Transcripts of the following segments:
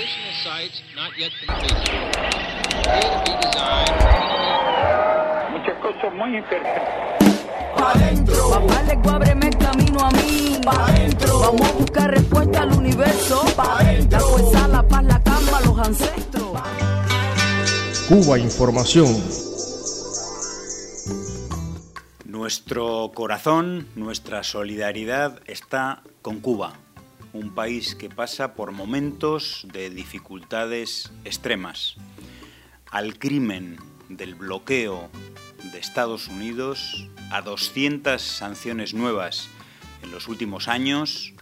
Additional sites not yet completed. Appear to be designed. Muchas cosas muy interesantes. Pa' dentro, Papá le ábreme el camino a mí. pa' dentro, Vamos a buscar respuesta al universo. Pa' dentro. La fuerza, la paz, la calma, los ancestros. Cuba Información. Nuestro corazón, nuestra solidaridad está con Cuba, un país que pasa por momentos de dificultades extremas. Al crimen del bloqueo de Estados Unidos, a 200 sanciones nuevas en los últimos años,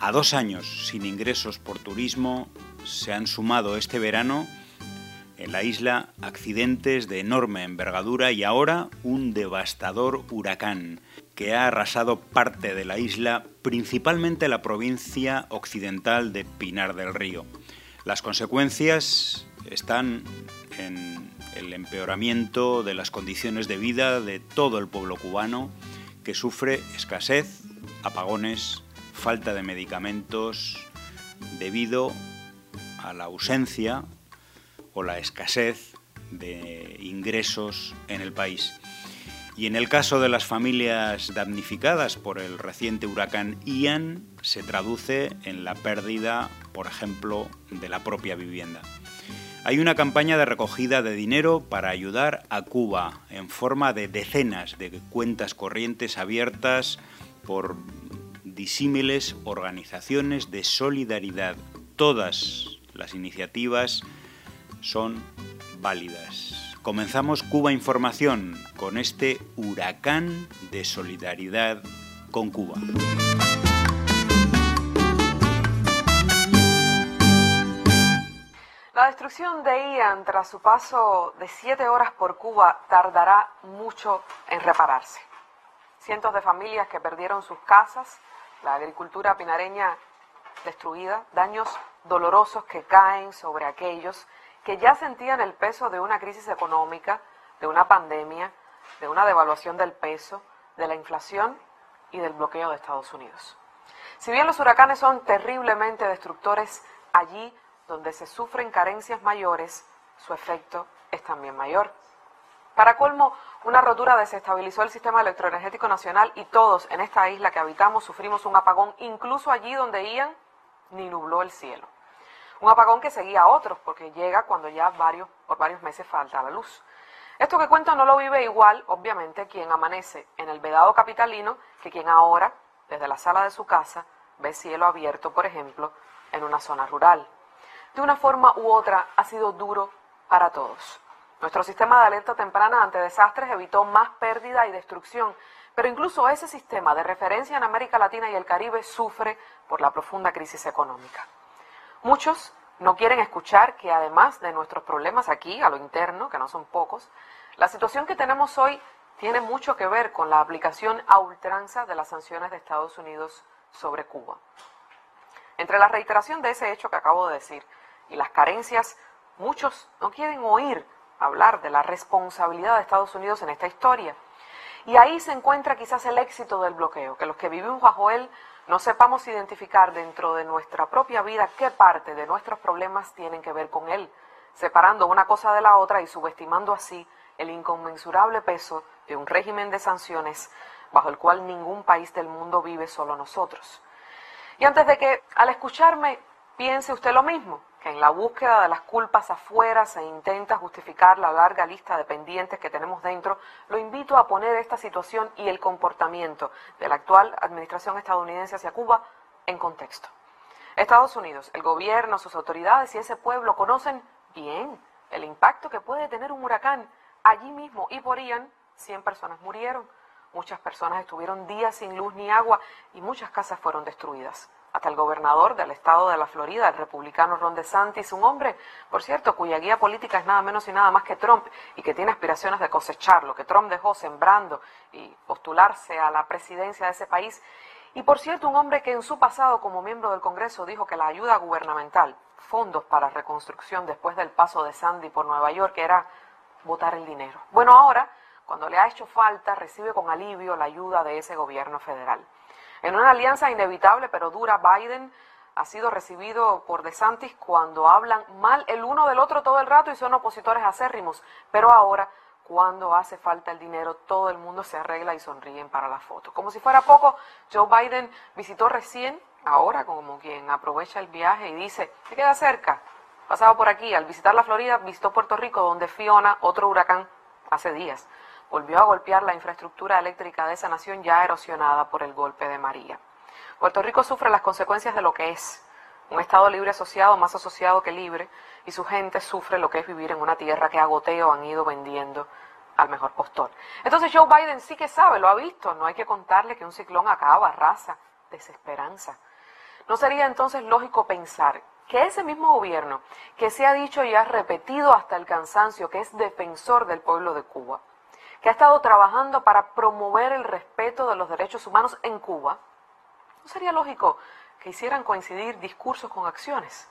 a dos años sin ingresos por turismo, se han sumado este verano en la isla accidentes de enorme envergadura y ahora un devastador huracán que ha arrasado parte de la isla, principalmente la provincia occidental de Pinar del Río. Las consecuencias están en el empeoramiento de las condiciones de vida de todo el pueblo cubano que sufre escasez, apagones, falta de medicamentos debido a la ausencia o la escasez de ingresos en el país. Y en el caso de las familias damnificadas por el reciente huracán Ian, se traduce en la pérdida, por ejemplo, de la propia vivienda. Hay una campaña de recogida de dinero para ayudar a Cuba en forma de decenas de cuentas corrientes abiertas por disímiles organizaciones de solidaridad. Todas las iniciativas son válidas. Comenzamos Cuba Información con este huracán de solidaridad con Cuba. La destrucción de Ian tras su paso de siete horas por Cuba tardará mucho en repararse. Cientos de familias que perdieron sus casas, la agricultura pinareña destruida, daños dolorosos que caen sobre aquellos que ya sentían el peso de una crisis económica, de una pandemia, de una devaluación del peso, de la inflación y del bloqueo de Estados Unidos. Si bien los huracanes son terriblemente destructores allí donde se sufren carencias mayores, su efecto es también mayor. Para colmo, una rotura desestabilizó el sistema electroenergético nacional y todos en esta isla que habitamos sufrimos un apagón, incluso allí donde Ian ni nubló el cielo. Un apagón que seguía a otros porque llega cuando ya varios, por varios meses falta la luz. Esto que cuento no lo vive igual, obviamente, quien amanece en el vedado capitalino que quien ahora, desde la sala de su casa, ve cielo abierto, por ejemplo, en una zona rural. De una forma u otra ha sido duro para todos. Nuestro sistema de alerta temprana ante desastres evitó más pérdida y destrucción, pero incluso ese sistema de referencia en América Latina y el Caribe sufre por la profunda crisis económica. Muchos no quieren escuchar que además de nuestros problemas aquí, a lo interno, que no son pocos, la situación que tenemos hoy tiene mucho que ver con la aplicación a ultranza de las sanciones de Estados Unidos sobre Cuba. Entre la reiteración de ese hecho que acabo de decir y las carencias, muchos no quieren oír hablar de la responsabilidad de Estados Unidos en esta historia. Y ahí se encuentra quizás el éxito del bloqueo, que los que vivimos bajo él no sepamos identificar dentro de nuestra propia vida qué parte de nuestros problemas tienen que ver con él, separando una cosa de la otra y subestimando así el inconmensurable peso de un régimen de sanciones bajo el cual ningún país del mundo vive solo nosotros. Y antes de que al escucharme piense usted lo mismo, que en la búsqueda de las culpas afuera se intenta justificar la larga lista de pendientes que tenemos dentro, lo invito a poner esta situación y el comportamiento de la actual administración estadounidense hacia Cuba en contexto. Estados Unidos, el gobierno, sus autoridades y ese pueblo conocen bien el impacto que puede tener un huracán. Allí mismo y por Ian, 100 personas murieron, muchas personas estuvieron días sin luz ni agua y muchas casas fueron destruidas hasta el gobernador del estado de la Florida, el republicano Ron DeSantis, un hombre, por cierto, cuya guía política es nada menos y nada más que Trump y que tiene aspiraciones de cosechar lo que Trump dejó sembrando y postularse a la presidencia de ese país. Y por cierto, un hombre que en su pasado como miembro del Congreso dijo que la ayuda gubernamental, fondos para reconstrucción después del paso de Sandy por Nueva York, era votar el dinero. Bueno, ahora, cuando le ha hecho falta, recibe con alivio la ayuda de ese gobierno federal. En una alianza inevitable pero dura, Biden ha sido recibido por DeSantis cuando hablan mal el uno del otro todo el rato y son opositores acérrimos. Pero ahora, cuando hace falta el dinero, todo el mundo se arregla y sonríen para la foto. Como si fuera poco, Joe Biden visitó recién, ahora como quien aprovecha el viaje y dice, ¿qué queda cerca? Pasaba por aquí, al visitar la Florida, visitó Puerto Rico, donde Fiona, otro huracán, hace días, volvió a golpear la infraestructura eléctrica de esa nación ya erosionada por el golpe de María. Puerto Rico sufre las consecuencias de lo que es, un Estado libre asociado, más asociado que libre, y su gente sufre lo que es vivir en una tierra que a goteo han ido vendiendo al mejor postor. Entonces Joe Biden sí que sabe, lo ha visto, no hay que contarle que un ciclón acaba, arrasa, desesperanza. ¿No sería entonces lógico pensar que ese mismo gobierno que se ha dicho y ha repetido hasta el cansancio que es defensor del pueblo de Cuba, que ha estado trabajando para promover el respeto de los derechos humanos en Cuba, ¿no sería lógico que hicieran coincidir discursos con acciones?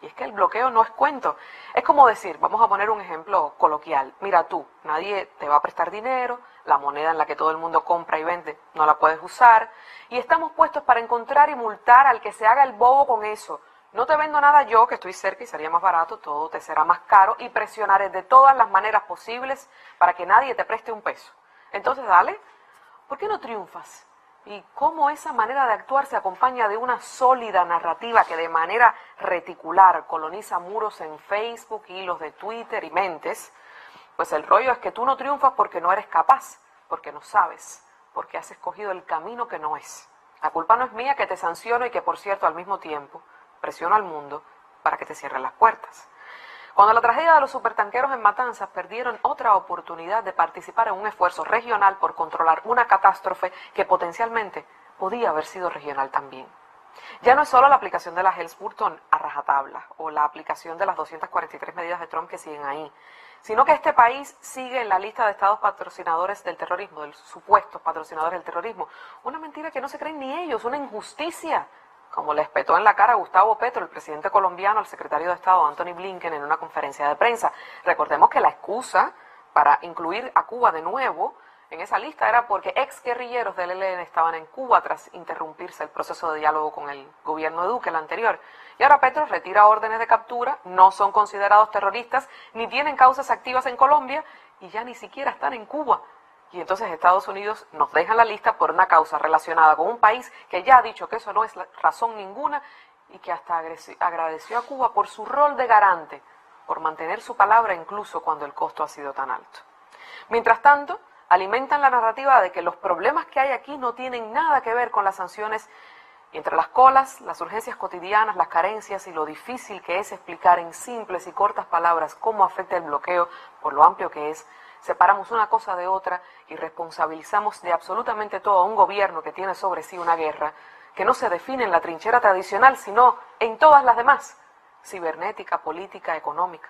Y es que el bloqueo no es cuento. Es como decir, vamos a poner un ejemplo coloquial. Mira tú, nadie te va a prestar dinero, la moneda en la que todo el mundo compra y vende no la puedes usar, y estamos puestos para encontrar y multar al que se haga el bobo con eso. No te vendo nada yo, que estoy cerca y sería más barato, todo te será más caro y presionaré de todas las maneras posibles para que nadie te preste un peso. Entonces, dale, ¿por qué no triunfas? y cómo esa manera de actuar se acompaña de una sólida narrativa que de manera reticular coloniza muros en Facebook, hilos de Twitter y mentes, pues el rollo es que tú no triunfas porque no eres capaz, porque no sabes, porque has escogido el camino que no es. La culpa no es mía que te sanciono y que, por cierto, al mismo tiempo presiono al mundo para que te cierren las puertas. Cuando la tragedia de los supertanqueros en Matanzas perdieron otra oportunidad de participar en un esfuerzo regional por controlar una catástrofe que potencialmente podía haber sido regional también. Ya no es solo la aplicación de la Hells-Burton a rajatabla o la aplicación de las 243 medidas de Trump que siguen ahí, sino que este país sigue en la lista de estados patrocinadores del terrorismo, de supuestos patrocinadores del terrorismo. Una mentira que no se creen ni ellos, una injusticia como le espetó en la cara a Gustavo Petro, el presidente colombiano, al secretario de Estado Anthony Blinken en una conferencia de prensa. Recordemos que la excusa para incluir a Cuba de nuevo en esa lista era porque ex guerrilleros del ELN estaban en Cuba tras interrumpirse el proceso de diálogo con el gobierno de Duque, el anterior. Y ahora Petro retira órdenes de captura, no son considerados terroristas, ni tienen causas activas en Colombia y ya ni siquiera están en Cuba. Y entonces Estados Unidos nos deja la lista por una causa relacionada con un país que ya ha dicho que eso no es razón ninguna y que hasta agradeció a Cuba por su rol de garante, por mantener su palabra incluso cuando el costo ha sido tan alto. Mientras tanto, alimentan la narrativa de que los problemas que hay aquí no tienen nada que ver con las sanciones y entre las colas, las urgencias cotidianas, las carencias y lo difícil que es explicar en simples y cortas palabras cómo afecta el bloqueo por lo amplio que es, separamos una cosa de otra y responsabilizamos de absolutamente todo a un gobierno que tiene sobre sí una guerra que no se define en la trinchera tradicional, sino en todas las demás, cibernética, política, económica.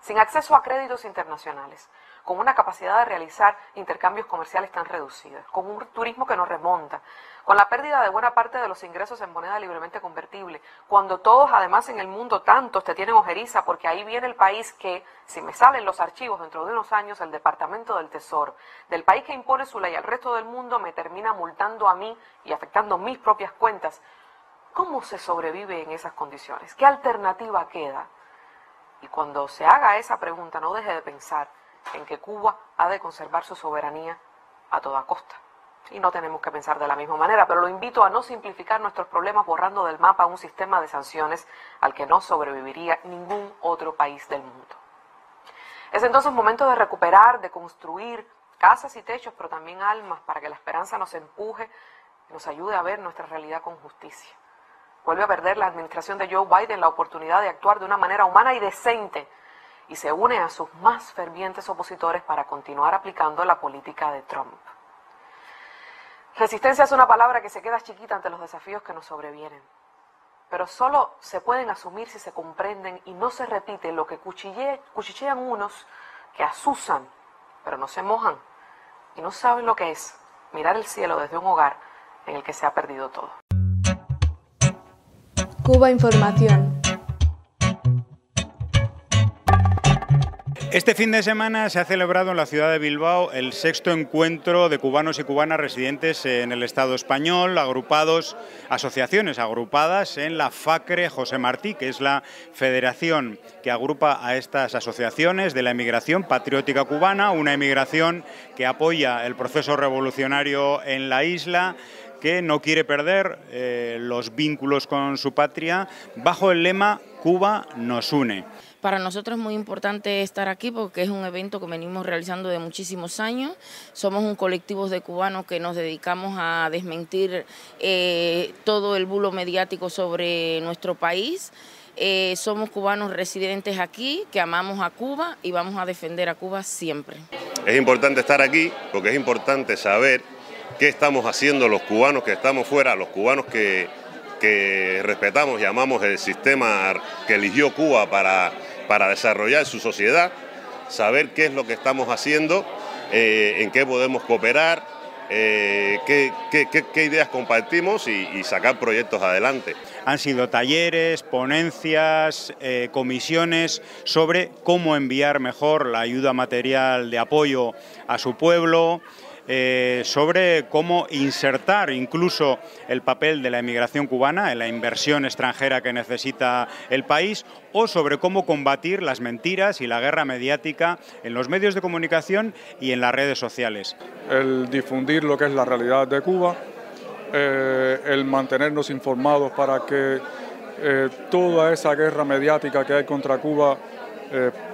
Sin acceso a créditos internacionales, con una capacidad de realizar intercambios comerciales tan reducida, con un turismo que nos remonta, con la pérdida de buena parte de los ingresos en moneda libremente convertible, cuando todos además en el mundo tantos te tienen ojeriza, porque ahí viene el país que, si me salen los archivos dentro de unos años, el Departamento del Tesoro, del país que impone su ley al resto del mundo, me termina multando a mí y afectando mis propias cuentas. ¿Cómo se sobrevive en esas condiciones? ¿Qué alternativa queda? Y cuando se haga esa pregunta, no deje de pensar en que Cuba ha de conservar su soberanía a toda costa. Y no tenemos que pensar de la misma manera, pero lo invito a no simplificar nuestros problemas borrando del mapa un sistema de sanciones al que no sobreviviría ningún otro país del mundo. Es entonces momento de recuperar, de construir casas y techos, pero también almas para que la esperanza nos empuje nos ayude a ver nuestra realidad con justicia. Vuelve a perder la administración de Joe Biden la oportunidad de actuar de una manera humana y decente y se une a sus más fervientes opositores para continuar aplicando la política de Trump. Resistencia es una palabra que se queda chiquita ante los desafíos que nos sobrevienen, pero solo se pueden asumir si se comprenden y no se repite lo que cuchillean unos que asusan, pero no se mojan y no saben lo que es mirar el cielo desde un hogar en el que se ha perdido todo. Cuba Información Este fin de semana se ha celebrado en la ciudad de Bilbao el sexto encuentro de cubanos y cubanas residentes en el Estado español, agrupados, asociaciones agrupadas en la FACRE José Martí, que es la federación que agrupa a estas asociaciones de la emigración patriótica cubana, una emigración que apoya el proceso revolucionario en la isla que no quiere perder eh, los vínculos con su patria bajo el lema Cuba nos une. Para nosotros es muy importante estar aquí porque es un evento que venimos realizando de muchísimos años. Somos un colectivo de cubanos que nos dedicamos a desmentir eh, todo el bulo mediático sobre nuestro país. Eh, somos cubanos residentes aquí, que amamos a Cuba y vamos a defender a Cuba siempre. Es importante estar aquí porque es importante saber qué estamos haciendo los cubanos que estamos fuera, los cubanos que, que respetamos y amamos el sistema que eligió Cuba para para desarrollar su sociedad, saber qué es lo que estamos haciendo, eh, en qué podemos cooperar, eh, qué, ideas compartimos y, sacar proyectos adelante. Han sido talleres, ponencias, eh, comisiones sobre cómo enviar mejor la ayuda material de apoyo a su pueblo. Eh, sobre cómo insertar incluso el papel de la emigración cubana en la inversión extranjera que necesita el país o sobre cómo combatir las mentiras y la guerra mediática en los medios de comunicación y en las redes sociales. El difundir lo que es la realidad de Cuba, eh, el mantenernos informados para que eh, toda esa guerra mediática que hay contra Cuba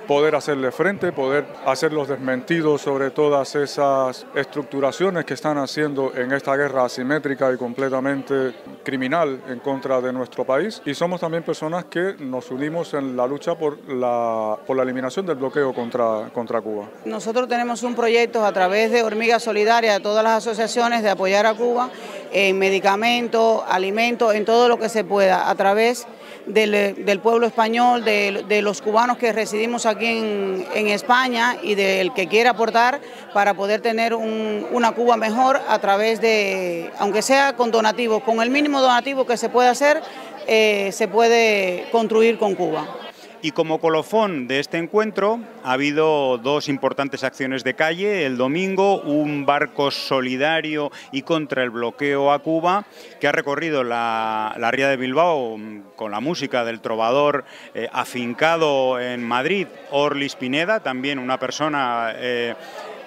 poder hacerle frente, poder hacer los desmentidos sobre todas esas estructuraciones que están haciendo en esta guerra asimétrica y completamente criminal en contra de nuestro país. Y somos también personas que nos unimos en la lucha por la, por la eliminación del bloqueo contra, contra Cuba. Nosotros tenemos un proyecto a través de Hormiga Solidaria, de todas las asociaciones, de apoyar a Cuba en medicamentos, alimentos, en todo lo que se pueda, a través del, pueblo español, de, los cubanos que residimos aquí en, España y del que quiera aportar para poder tener una Cuba mejor a través de, aunque sea con donativos, con el mínimo donativo que se puede hacer, eh, se puede construir con Cuba. Y como colofón de este encuentro ha habido dos importantes acciones de calle. El domingo, un barco solidario y contra el bloqueo a Cuba que ha recorrido la, ría de Bilbao con la música del trovador eh, afincado en Madrid, Orlis Pineda, también una persona eh,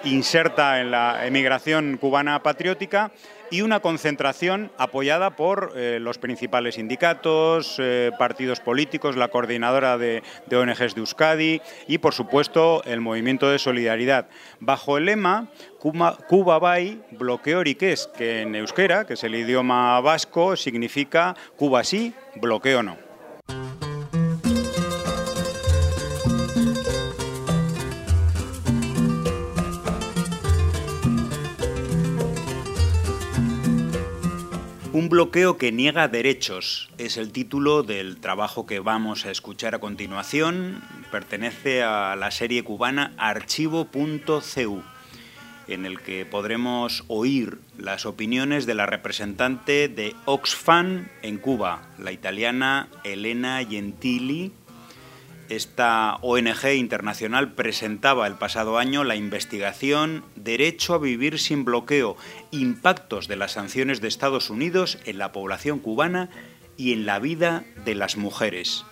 inserta en la emigración cubana patriótica y una concentración apoyada por eh, los principales sindicatos, eh, partidos políticos, la coordinadora de, ONGs de Euskadi y, por supuesto, el movimiento de solidaridad. Bajo el lema Cuba, Cuba Bay Bloqueo Riqués, que en euskera, que es el idioma vasco, significa Cuba sí, bloqueo no. Un bloqueo que niega derechos es el título del trabajo que vamos a escuchar a continuación. Pertenece a la serie cubana archivo.cu, en el que podremos oír las opiniones de la representante de Oxfam en Cuba, la italiana Elena Gentili, esta ONG internacional presentaba el pasado año la investigación Derecho a vivir sin bloqueo, impactos de las sanciones de Estados Unidos en la población cubana y en la vida de las mujeres.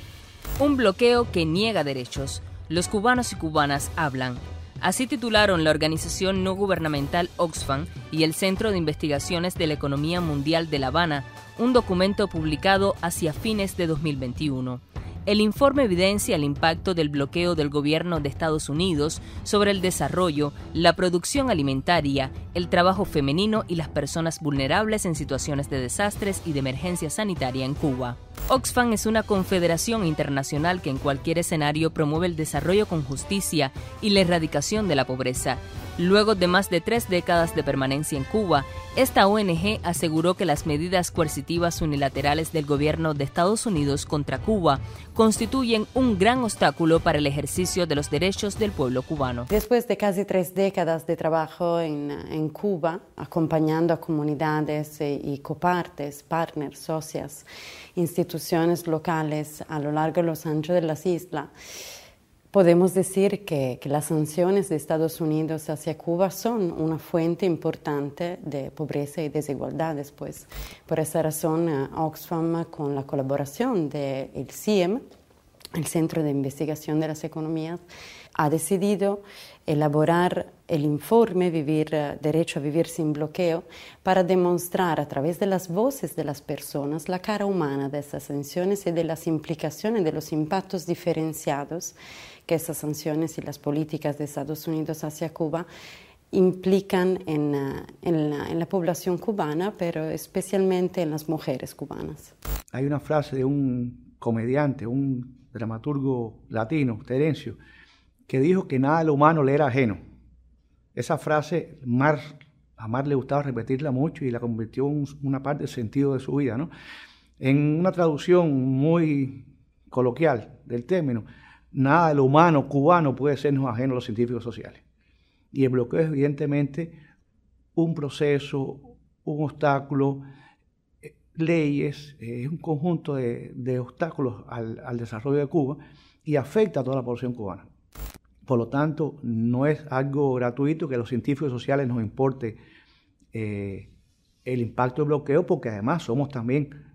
Un bloqueo que niega derechos. Los cubanos y cubanas hablan. Así titularon la organización no gubernamental Oxfam y el Centro de Investigaciones de la Economía Mundial de La Habana, un documento publicado hacia fines de 2021. El informe evidencia el impacto del bloqueo del gobierno de Estados Unidos sobre el desarrollo, la producción alimentaria, el trabajo femenino y las personas vulnerables en situaciones de desastres y de emergencia sanitaria en Cuba. Oxfam es una confederación internacional que en cualquier escenario promueve el desarrollo con justicia y la erradicación de la pobreza Luego de más de tres décadas de permanencia en Cuba, esta ONG aseguró que las medidas coercitivas unilaterales del gobierno de Estados Unidos contra Cuba constituyen un gran obstáculo para el ejercicio de los derechos del pueblo cubano. Después de casi tres décadas de trabajo en, Cuba, acompañando a comunidades y copartes, partners, socias, instituciones locales a lo largo de los anchos de las islas, Podemos decir que, las sanciones de Estados Unidos hacia Cuba son una fuente importante de pobreza y desigualdades, pues por esa razón eh, Oxfam, con la colaboración del CIEM, el Centro de Investigación de las Economías, ha decidido elaborar el informe Vivir, eh, Derecho a Vivir sin Bloqueo para demostrar a través de las voces de las personas la cara humana de esas sanciones y de las implicaciones, de los impactos diferenciados que esas sanciones y las políticas de Estados Unidos hacia Cuba implican en, la, en, la, población cubana, pero especialmente en las mujeres cubanas. Hay una frase de un comediante, un dramaturgo latino, Terencio, que dijo que nada de lo humano le era ajeno. Esa frase Mar, a Mar le gustaba repetirla mucho y la convirtió en una parte del sentido de su vida. ¿no? En una traducción muy coloquial del término, nada de lo humano cubano puede sernos ajeno a los científicos sociales. Y el bloqueo es evidentemente un proceso, un obstáculo, eh, leyes, eh, es un conjunto de, obstáculos al, desarrollo de Cuba y afecta a toda la población cubana. Por lo tanto, no es algo gratuito que a los científicos sociales nos importe eh, el impacto del bloqueo, porque además somos también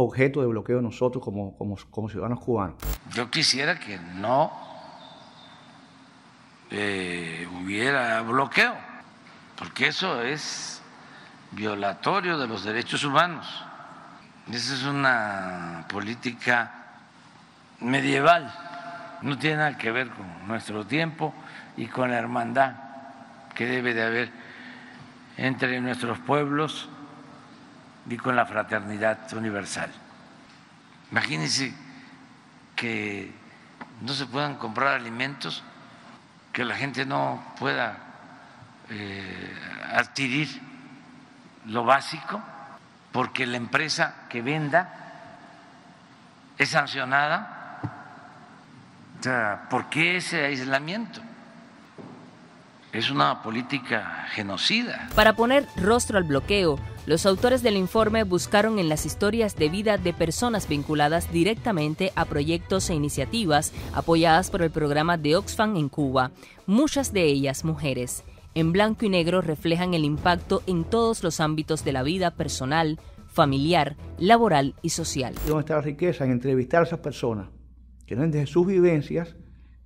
objeto de bloqueo nosotros como, como, ciudadanos cubanos. Yo quisiera que no eh, hubiera bloqueo, porque eso es violatorio de los derechos humanos. Esa es una política medieval, no tiene nada que ver con nuestro tiempo y con la hermandad que debe de haber entre nuestros pueblos y con la fraternidad universal. Imagínense que no se puedan comprar alimentos, que la gente no pueda eh, adquirir lo básico, porque la empresa que venda es sancionada. O ¿por qué ese aislamiento? Es una política genocida. Para poner rostro al bloqueo, los autores del informe buscaron en las historias de vida de personas vinculadas directamente a proyectos e iniciativas apoyadas por el programa de Oxfam en Cuba, muchas de ellas mujeres. En blanco y negro reflejan el impacto en todos los ámbitos de la vida personal, familiar, laboral y social. ¿Dónde está la riqueza? En entrevistar a esas personas que no desde sus vivencias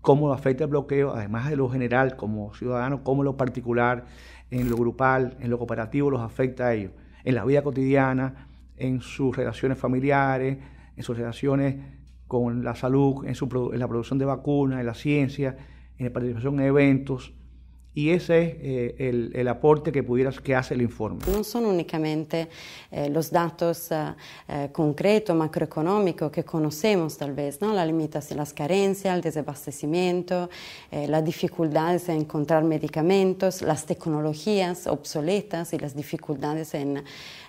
cómo afecta el bloqueo, además de lo general como ciudadano, cómo lo particular, en lo grupal, en lo cooperativo los afecta a ellos, en la vida cotidiana, en sus relaciones familiares, en sus relaciones con la salud, en, su, en la producción de vacunas, en la ciencia, en la participación en eventos, y ese es eh, el, el, aporte que, pudieras, que hace el informe. No son únicamente eh, los datos eh, eh, concretos, macroeconómicos que conocemos tal vez, ¿no? la limitación, las carencias, el desabastecimiento, eh, las dificultades en encontrar medicamentos, las tecnologías obsoletas y las dificultades en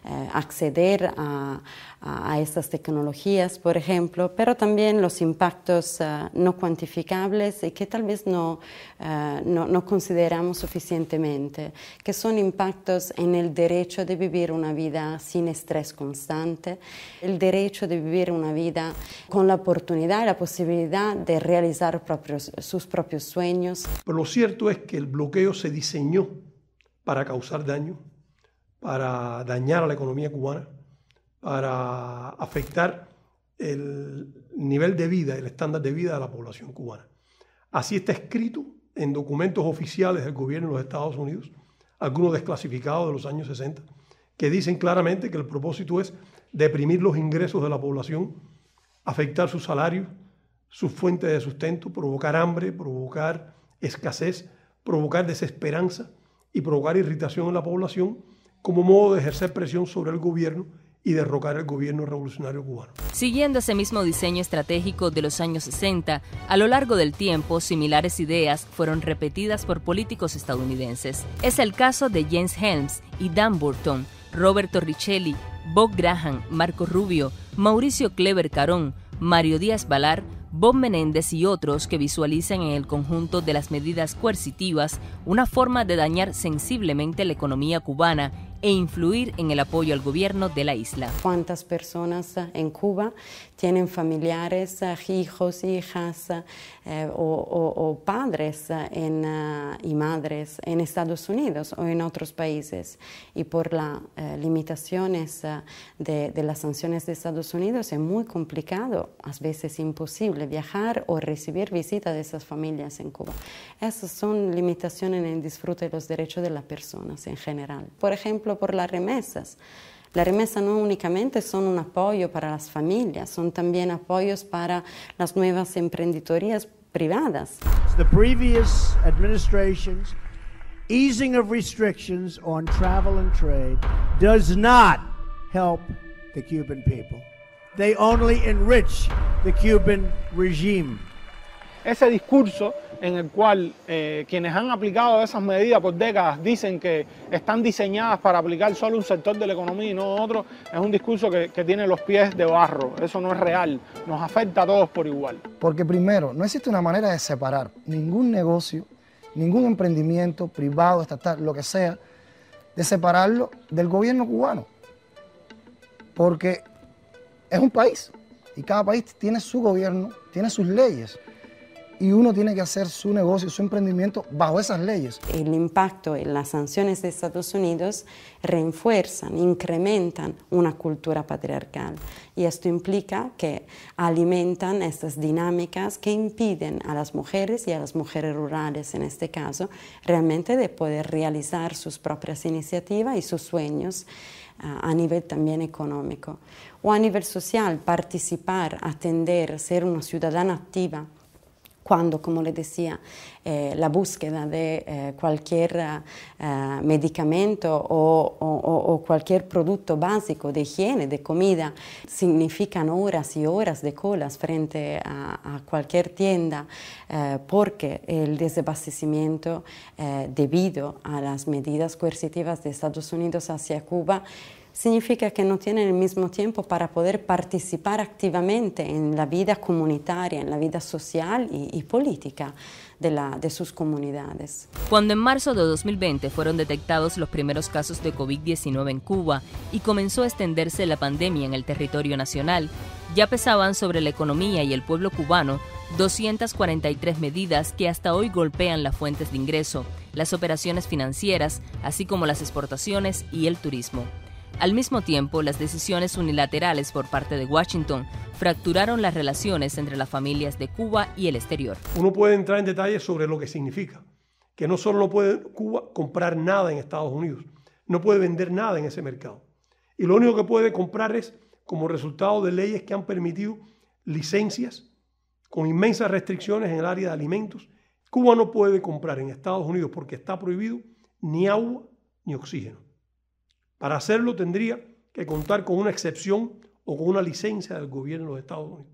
eh, acceder a, a, estas tecnologías, por ejemplo, pero también los impactos uh, no cuantificables y que tal vez no, uh, no, no, consideramos suficientemente, que son impactos en el derecho de vivir una vida sin estrés constante, el derecho de vivir una vida con la oportunidad y la posibilidad de realizar propios, sus propios sueños. Pero lo cierto es que el bloqueo se diseñó para causar daño para dañar a la economía cubana, para afectar el nivel de vida, el estándar de vida de la población cubana. Así está escrito en documentos oficiales del gobierno de los Estados Unidos, algunos desclasificados de los años 60, que dicen claramente que el propósito es deprimir los ingresos de la población, afectar sus salarios, sus fuentes de sustento, provocar hambre, provocar escasez, provocar desesperanza y provocar irritación en la población como modo de ejercer presión sobre el gobierno y derrocar el gobierno revolucionario cubano. Siguiendo ese mismo diseño estratégico de los años 60, a lo largo del tiempo similares ideas fueron repetidas por políticos estadounidenses. Es el caso de James Helms y Dan Burton, Roberto Richelli, Bob Graham, Marco Rubio, Mauricio Clever Carón, Mario Díaz Balar, Bob Menéndez y otros que visualizan en el conjunto de las medidas coercitivas una forma de dañar sensiblemente la economía cubana e influir en el apoyo al gobierno de la isla. ¿Cuántas personas en Cuba tienen familiares, hijos, hijas o, padres y madres en Estados Unidos o en otros países. Y por las limitaciones de, de las sanciones de Estados Unidos es muy complicado, a veces imposible, viajar o recibir visita de esas familias en Cuba. Esas son limitaciones en el disfrute de los derechos de las personas en general. Por ejemplo, por las remesas. Las remesas no únicamente son un apoyo para las familias, son también apoyos para las nuevas emprendedorías privadas. The previous administration's easing of restrictions on travel and trade does not help the Cuban people. They only enrich the Cuban regime. Ese discurso en el cual eh, quienes han aplicado esas medidas por décadas dicen que están diseñadas para aplicar solo un sector de la economía y no otro, es un discurso que, que tiene los pies de barro. Eso no es real, nos afecta a todos por igual. Porque primero, no existe una manera de separar ningún negocio, ningún emprendimiento privado, estatal, lo que sea, de separarlo del gobierno cubano. Porque es un país y cada país tiene su gobierno, tiene sus leyes y uno tiene que hacer su negocio, su emprendimiento bajo esas leyes. El impacto en las sanciones de Estados Unidos refuerzan, incrementan una cultura patriarcal y esto implica que alimentan estas dinámicas que impiden a las mujeres y a las mujeres rurales en este caso realmente de poder realizar sus propias iniciativas y sus sueños ah, a nivel también económico o a nivel social, participar, atender, ser una ciudadana activa cuando, como le decía, eh, la búsqueda de eh, cualquier eh, medicamento o, cualquier producto básico de higiene, de comida, significan horas y horas de colas frente a cualquier tienda porque el desabastecimiento debido a las medidas coercitivas de Estados Unidos hacia Cuba significa que no tienen el mismo tiempo para poder participar activamente en la vida comunitaria, en la vida social y, política de, de sus comunidades. Cuando en marzo de 2020 fueron detectados los primeros casos de COVID-19 en Cuba y comenzó a extenderse la pandemia en el territorio nacional, ya pesaban sobre la economía y el pueblo cubano 243 medidas que hasta hoy golpean las fuentes de ingreso, las operaciones financieras, así como las exportaciones y el turismo. Al mismo tiempo, las decisiones unilaterales por parte de Washington fracturaron las relaciones entre las familias de Cuba y el exterior. Uno puede entrar en detalles sobre lo que significa, que no solo no puede Cuba comprar nada en Estados Unidos, no puede vender nada en ese mercado. Y lo único que puede comprar es como resultado de leyes que han permitido licencias con inmensas restricciones en el área de alimentos. Cuba no puede comprar en Estados Unidos porque está prohibido ni agua ni oxígeno. Para hacerlo tendría que contar con una excepción o con una licencia del gobierno de Estados Unidos,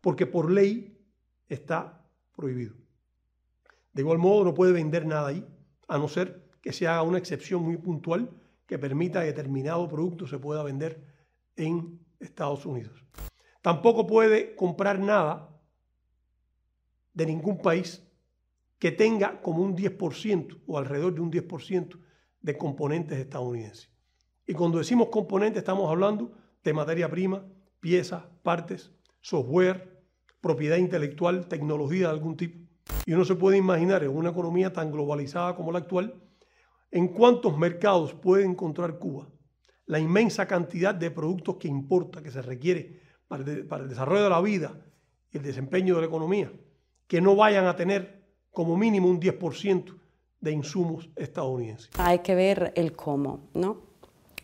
porque por ley está prohibido. De igual modo, no puede vender nada ahí, a no ser que se haga una excepción muy puntual que permita que determinado producto se pueda vender en Estados Unidos. Tampoco puede comprar nada de ningún país que tenga como un 10% o alrededor de un 10% de componentes estadounidenses. Y cuando decimos componentes estamos hablando de materia prima, piezas, partes, software, propiedad intelectual, tecnología de algún tipo. Y uno se puede imaginar en una economía tan globalizada como la actual, en cuántos mercados puede encontrar Cuba la inmensa cantidad de productos que importa, que se requiere para el, para el desarrollo de la vida y el desempeño de la economía, que no vayan a tener como mínimo un 10% de insumos estadounidenses. Hay que ver el cómo, ¿no?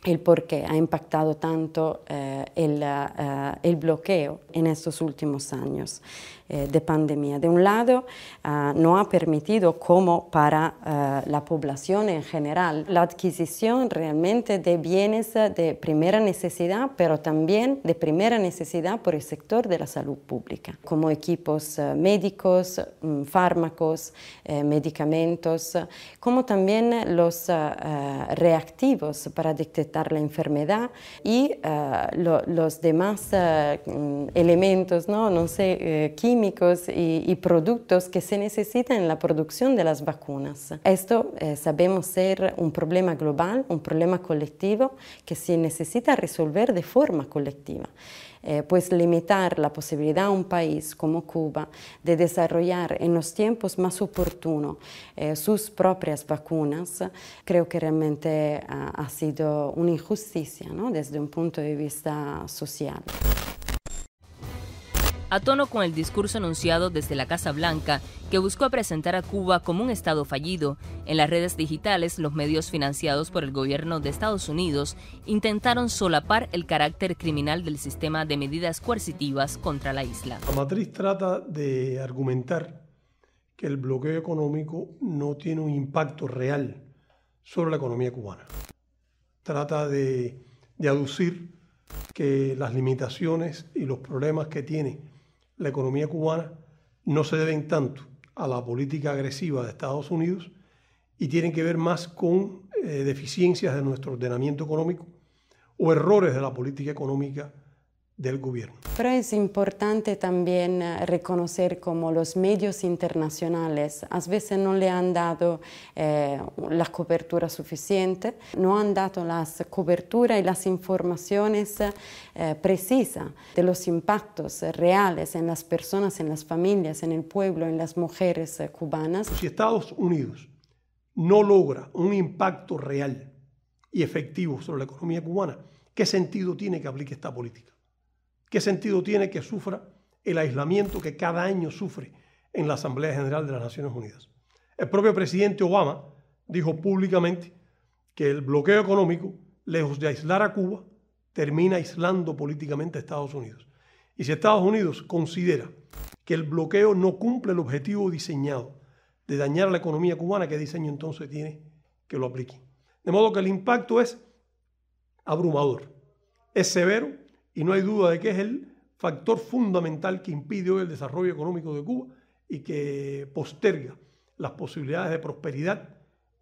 El por qué ha impactado tanto eh, el, eh, el, bloqueo en estos últimos años. Eh, de pandemia. De un lado, ah, no ha permitido, como para ah, la población en general, la adquisición realmente de bienes de primera necesidad, pero también de primera necesidad por el sector de la salud pública, como equipos médicos, mm, fármacos, eh, medicamentos, como también los reactivos para detectar la enfermedad y los demás mm, elementos, no, no sé, eh, químicos y, productos que se necesitan en la producción de las vacunas. Esto eh, sabemos ser un problema global, un problema colectivo que se necesita resolver de forma colectiva. eh, pues limitar la posibilidad a un país como Cuba de desarrollar en los tiempos más oportunos eh, sus propias vacunas, creo que realmente ha, ha sido una injusticia ¿no? desde un punto de vista social. A tono con el discurso anunciado desde la Casa Blanca, que buscó presentar a Cuba como un Estado fallido, en las redes digitales los medios financiados por el gobierno de Estados Unidos intentaron solapar el carácter criminal del sistema de medidas coercitivas contra la isla. La matriz trata de argumentar que el bloqueo económico no tiene un impacto real sobre la economía cubana. Trata de, de aducir que las limitaciones y los problemas que tiene la economía cubana no se deben tanto a la política agresiva de Estados Unidos y tienen que ver más con eh, deficiencias de nuestro ordenamiento económico o errores de la política económica del gobierno. Pero es importante también eh, reconocer como los medios internacionales a veces no le han dado eh, la cobertura suficiente, no han dado las cobertura y las informaciones eh, precisas de los impactos reales en las personas, en las familias, en el pueblo, en las mujeres cubanas. Si Estados Unidos no logra un impacto real y efectivo sobre la economía cubana, ¿qué sentido tiene que aplique esta política? ¿Qué sentido tiene que sufra el aislamiento que cada año sufre en la Asamblea General de las Naciones Unidas? El propio presidente Obama dijo públicamente que el bloqueo económico, lejos de aislar a Cuba, termina aislando políticamente a Estados Unidos. Y si Estados Unidos considera que el bloqueo no cumple el objetivo diseñado de dañar la economía cubana, ¿qué diseño entonces tiene que lo aplique? De modo que el impacto es abrumador, es severo y no hay duda de que es el factor fundamental que impide hoy el desarrollo económico de Cuba y que posterga las posibilidades de prosperidad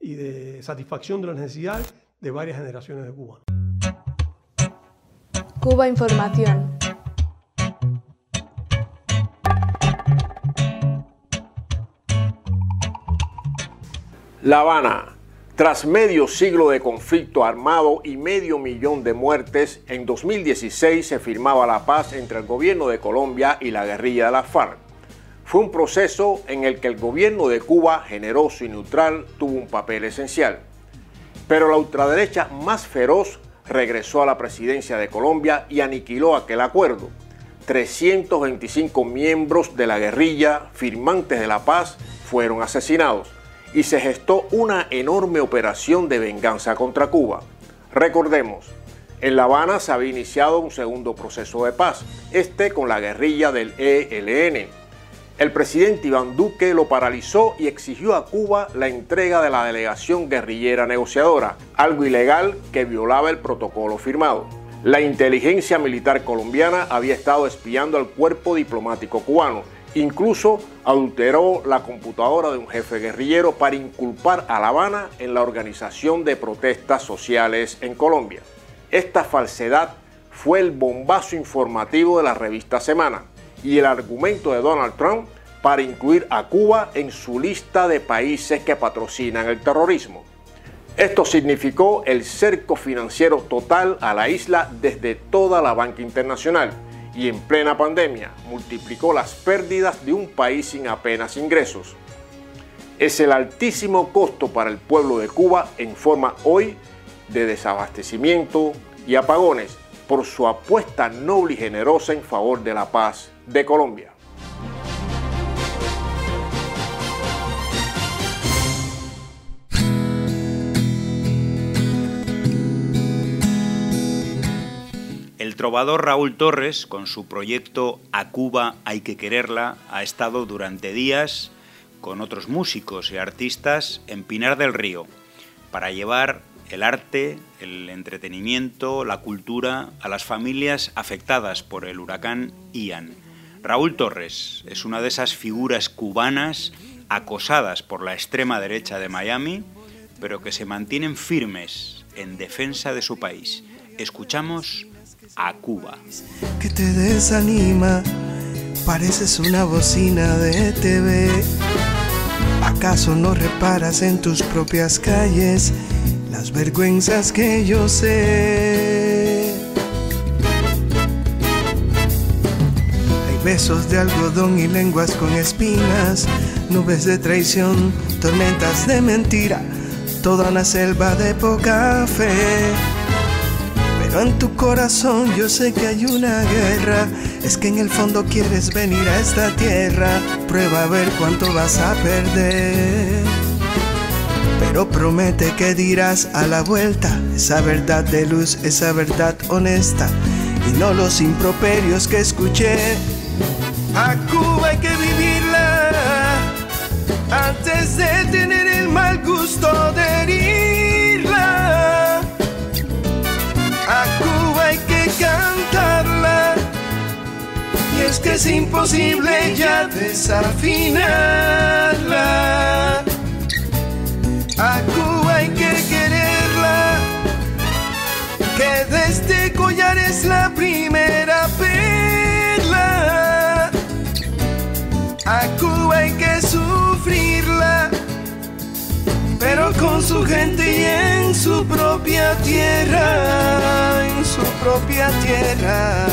y de satisfacción de las necesidades de varias generaciones de cubanos. Cuba Información. La Habana, tras medio siglo de conflicto armado y medio millón de muertes, en 2016 se firmaba la paz entre el gobierno de Colombia y la guerrilla de la FARC. Fue un proceso en el que el gobierno de Cuba, generoso y neutral, tuvo un papel esencial. Pero la ultraderecha más feroz regresó a la presidencia de Colombia y aniquiló aquel acuerdo. 325 miembros de la guerrilla, firmantes de la paz, fueron asesinados y se gestó una enorme operación de venganza contra Cuba. Recordemos, en La Habana se había iniciado un segundo proceso de paz, este con la guerrilla del ELN. El presidente Iván Duque lo paralizó y exigió a Cuba la entrega de la delegación guerrillera negociadora, algo ilegal que violaba el protocolo firmado. La inteligencia militar colombiana había estado espiando al cuerpo diplomático cubano Incluso adulteró la computadora de un jefe guerrillero para inculpar a La Habana en la organización de protestas sociales en Colombia. Esta falsedad fue el bombazo informativo de la revista Semana y el argumento de Donald Trump para incluir a Cuba en su lista de países que patrocinan el terrorismo. Esto significó el cerco financiero total a la isla desde toda la banca internacional y en plena pandemia multiplicó las pérdidas de un país sin apenas ingresos. Es el altísimo costo para el pueblo de Cuba en forma hoy de desabastecimiento y apagones por su apuesta noble y generosa en favor de la paz de Colombia. Trovador Raúl Torres, con su proyecto A Cuba hay que quererla, ha estado durante días con otros músicos y artistas en Pinar del Río para llevar el arte, el entretenimiento, la cultura a las familias afectadas por el huracán Ian. Raúl Torres es una de esas figuras cubanas acosadas por la extrema derecha de Miami, pero que se mantienen firmes en defensa de su país. Escuchamos a Cuba. Que te desanima, pareces una bocina de TV. ¿Acaso no reparas en tus propias calles las vergüenzas que yo sé? besos de algodón y lenguas con espinas, nubes de traición, tormentas de mentira, toda una selva de poca fe. En tu corazón yo sé que hay una guerra, es que en el fondo quieres venir a esta tierra, prueba a ver cuánto vas a perder. Pero promete que dirás a la vuelta esa verdad de luz, esa verdad honesta y no los improperios que escuché. A Cuba hay que vivirla antes de tener el mal gusto de herirla. Que es imposible ya desafinarla. A Cuba hay que quererla, que de este collar es la primera perla. A Cuba hay que sufrirla, pero con su gente y en su propia tierra, en su propia tierra.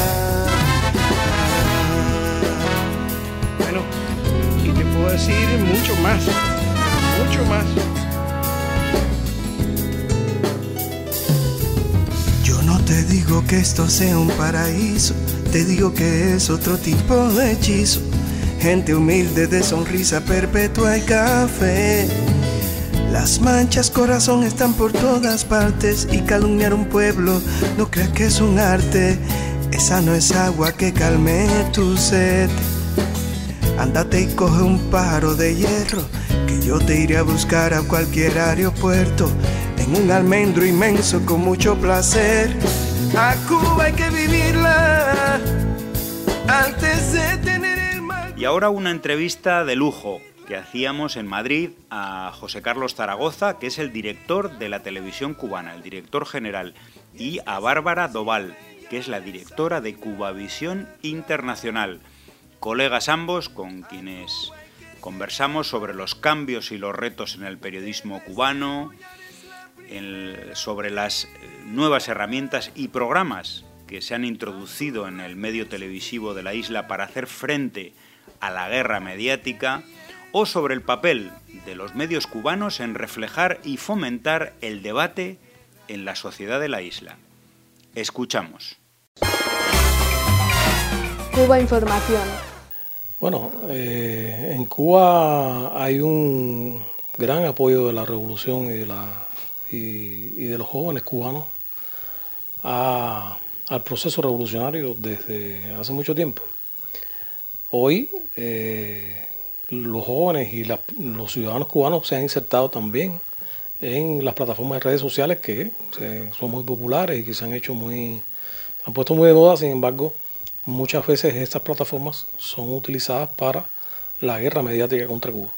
Decir mucho más, mucho más. Yo no te digo que esto sea un paraíso, te digo que es otro tipo de hechizo. Gente humilde de sonrisa perpetua y café. Las manchas corazón están por todas partes y calumniar un pueblo no creas que es un arte. Esa no es agua que calme tu sed. Ándate y coge un pájaro de hierro que yo te iré a buscar a cualquier aeropuerto en un almendro inmenso con mucho placer. A Cuba hay que vivirla antes de tener el mal. Y ahora una entrevista de lujo que hacíamos en Madrid a José Carlos Zaragoza, que es el director de la televisión cubana, el director general, y a Bárbara Doval, que es la directora de Cubavisión Internacional. Colegas ambos con quienes conversamos sobre los cambios y los retos en el periodismo cubano, sobre las eh, nuevas herramientas y programas que se han introducido en el medio televisivo de la isla para hacer frente a la guerra mediática o sobre el papel de los medios cubanos en reflejar y fomentar el debate en la sociedad de la isla. Escuchamos. Cuba Información. Bueno, eh, en Cuba hay un gran apoyo de la revolución y de, la, y, de los jóvenes cubanos al proceso revolucionario desde hace mucho tiempo. Hoy eh, los jóvenes y los ciudadanos cubanos se han insertado también en las plataformas de redes sociales que son muy populares y que se han hecho muy, han puesto muy de moda, sin embargo, muchas veces estas plataformas son utilizadas para la guerra mediática contra Cuba.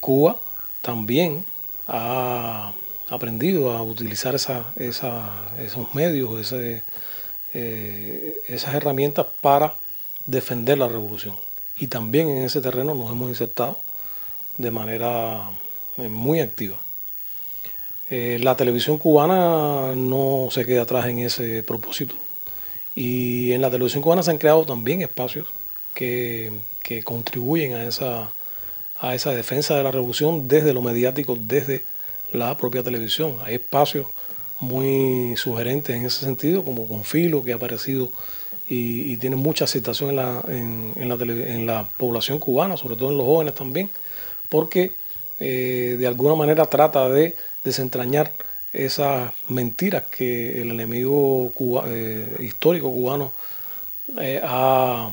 Cuba también ha aprendido a utilizar esos medios, eh, esas herramientas para defender la revolución. Y también en ese terreno nos hemos insertado de manera eh, muy activa. Eh, la televisión cubana no se queda atrás en ese propósito. Y en la televisión cubana se han creado también espacios que, que contribuyen a esa, a esa defensa de la revolución desde lo mediático, desde la propia televisión. Hay espacios muy sugerentes en ese sentido, como Confilo, que ha aparecido y, tiene mucha aceptación en la, en la población cubana, sobre todo en los jóvenes también, porque eh, de alguna manera trata de desentrañar esas mentiras que el enemigo eh, histórico cubano eh, ha,